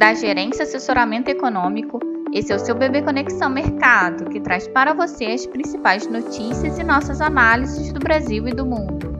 da Gerência Assessoramento Econômico. Esse é o seu Bebê Conexão Mercado, que traz para você as principais notícias e nossas análises do Brasil e do mundo.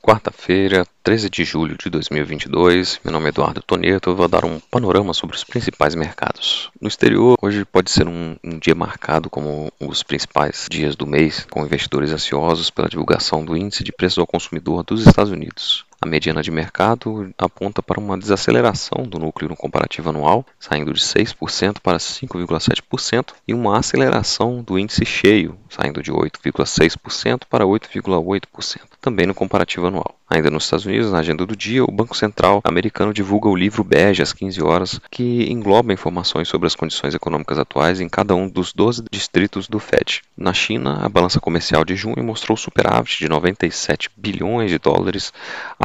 Quarta-feira, 13 de julho de 2022. Meu nome é Eduardo Toneto. Eu vou dar um panorama sobre os principais mercados. No exterior, hoje pode ser um, um, dia marcado como dos principais dias do mês, com investidores ansiosos pela divulgação do índice de preços ao consumidor dos Estados Unidos. A mediana de mercado aponta para uma desaceleração do núcleo no comparativo anual, saindo de 6% para 5,7%, e uma aceleração do índice cheio, saindo de 8,6% para 8,8%, também no comparativo anual. Ainda nos Estados Unidos, na agenda do dia, o Banco Central americano divulga o livro bege às 15 horas, que engloba informações sobre as condições econômicas atuais em cada um dos 12 distritos do Fed. Na China, a balança comercial de junho mostrou superávit de 97 bilhões de dólares,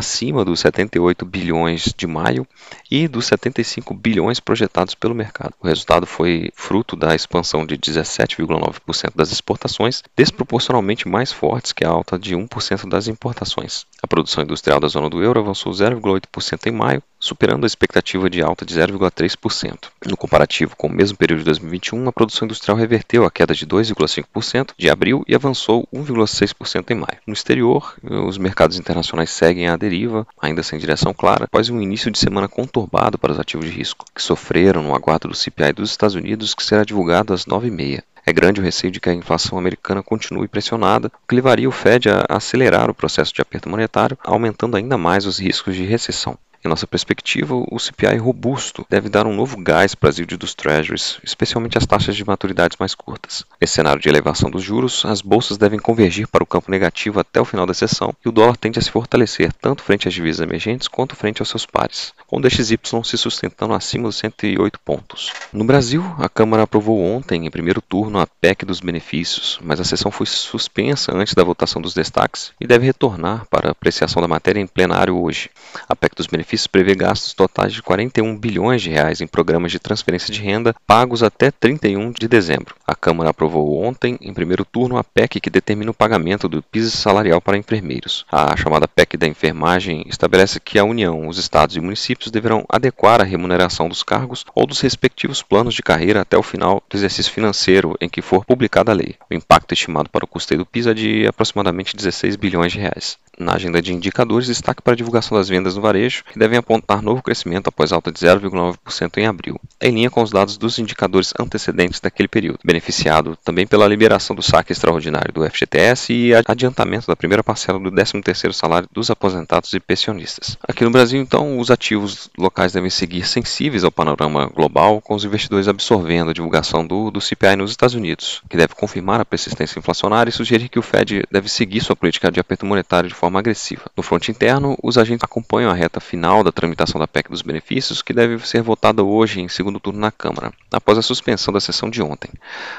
acima dos 78 bilhões de maio e dos 75 bilhões projetados pelo mercado. O resultado foi fruto da expansão de 17,9% das exportações, desproporcionalmente mais fortes que a alta de 1% das importações. A produção industrial da zona do euro avançou 0,8% em maio, superando a expectativa de alta de 0,3%. No comparativo com o mesmo período de 2021, a produção industrial reverteu a queda de 2,5% de abril e avançou 1,6% em maio. No exterior, os mercados internacionais seguem à deriva, ainda sem direção clara, após um início de semana conturbado para os ativos de risco, que sofreram no aguardo do CPI dos Estados Unidos, que será divulgado às 9h30. É grande o receio de que a inflação americana continue pressionada, o que levaria o Fed a acelerar o processo de aperto monetário, aumentando ainda mais os riscos de recessão. Em nossa perspectiva, o CPI robusto deve dar um novo gás para as yields dos treasuries, especialmente as taxas de maturidades mais curtas. Nesse cenário de elevação dos juros, as bolsas devem convergir para o campo negativo até o final da sessão e o dólar tende a se fortalecer tanto frente às divisas emergentes quanto frente aos seus pares, com o DXY se sustentando acima dos 108 pontos. No Brasil, a Câmara aprovou ontem, em primeiro turno, a PEC dos benefícios, mas a sessão foi suspensa antes da votação dos destaques e deve retornar para apreciação da matéria em plenário hoje. A PEC dos benefícios benefícios prevê gastos totais de 41 bilhões de reais em programas de transferência de renda pagos até 31 de dezembro. A Câmara aprovou ontem, em primeiro turno, a PEC que determina o pagamento do piso salarial para enfermeiros. A chamada PEC da enfermagem estabelece que a União, os estados e municípios deverão adequar a remuneração dos cargos ou dos respectivos planos de carreira até o final do exercício financeiro em que for publicada a lei. O impacto estimado para o custeio do piso é de aproximadamente 16 bilhões de reais. Na agenda de indicadores, destaque para a divulgação das vendas no varejo, que devem apontar novo crescimento após alta de 0,9% em abril, em linha com os dados dos indicadores antecedentes daquele período, beneficiado também pela liberação do saque extraordinário do FGTS e adiantamento da primeira parcela do 13º salário dos aposentados e pensionistas. Aqui no Brasil, então, os ativos locais devem seguir sensíveis ao panorama global, com os investidores absorvendo a divulgação do, do CPI nos Estados Unidos, que deve confirmar a persistência inflacionária e sugerir que o Fed deve seguir sua política de aperto monetário de forma agressiva. No fronte interno, os agentes acompanham a reta final da tramitação da PEC dos benefícios, que deve ser votada hoje em segundo turno na Câmara, após a suspensão da sessão de ontem.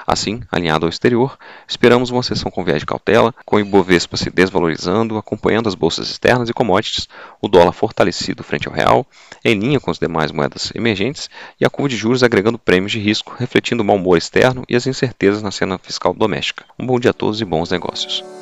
Assim, alinhado ao exterior, esperamos uma sessão com viés de cautela, com o Ibovespa se desvalorizando, acompanhando as bolsas externas e commodities, o dólar fortalecido frente ao real, em linha com as demais moedas emergentes, e a curva de juros agregando prêmios de risco, refletindo o mau humor externo e as incertezas na cena fiscal doméstica. Um bom dia a todos e bons negócios.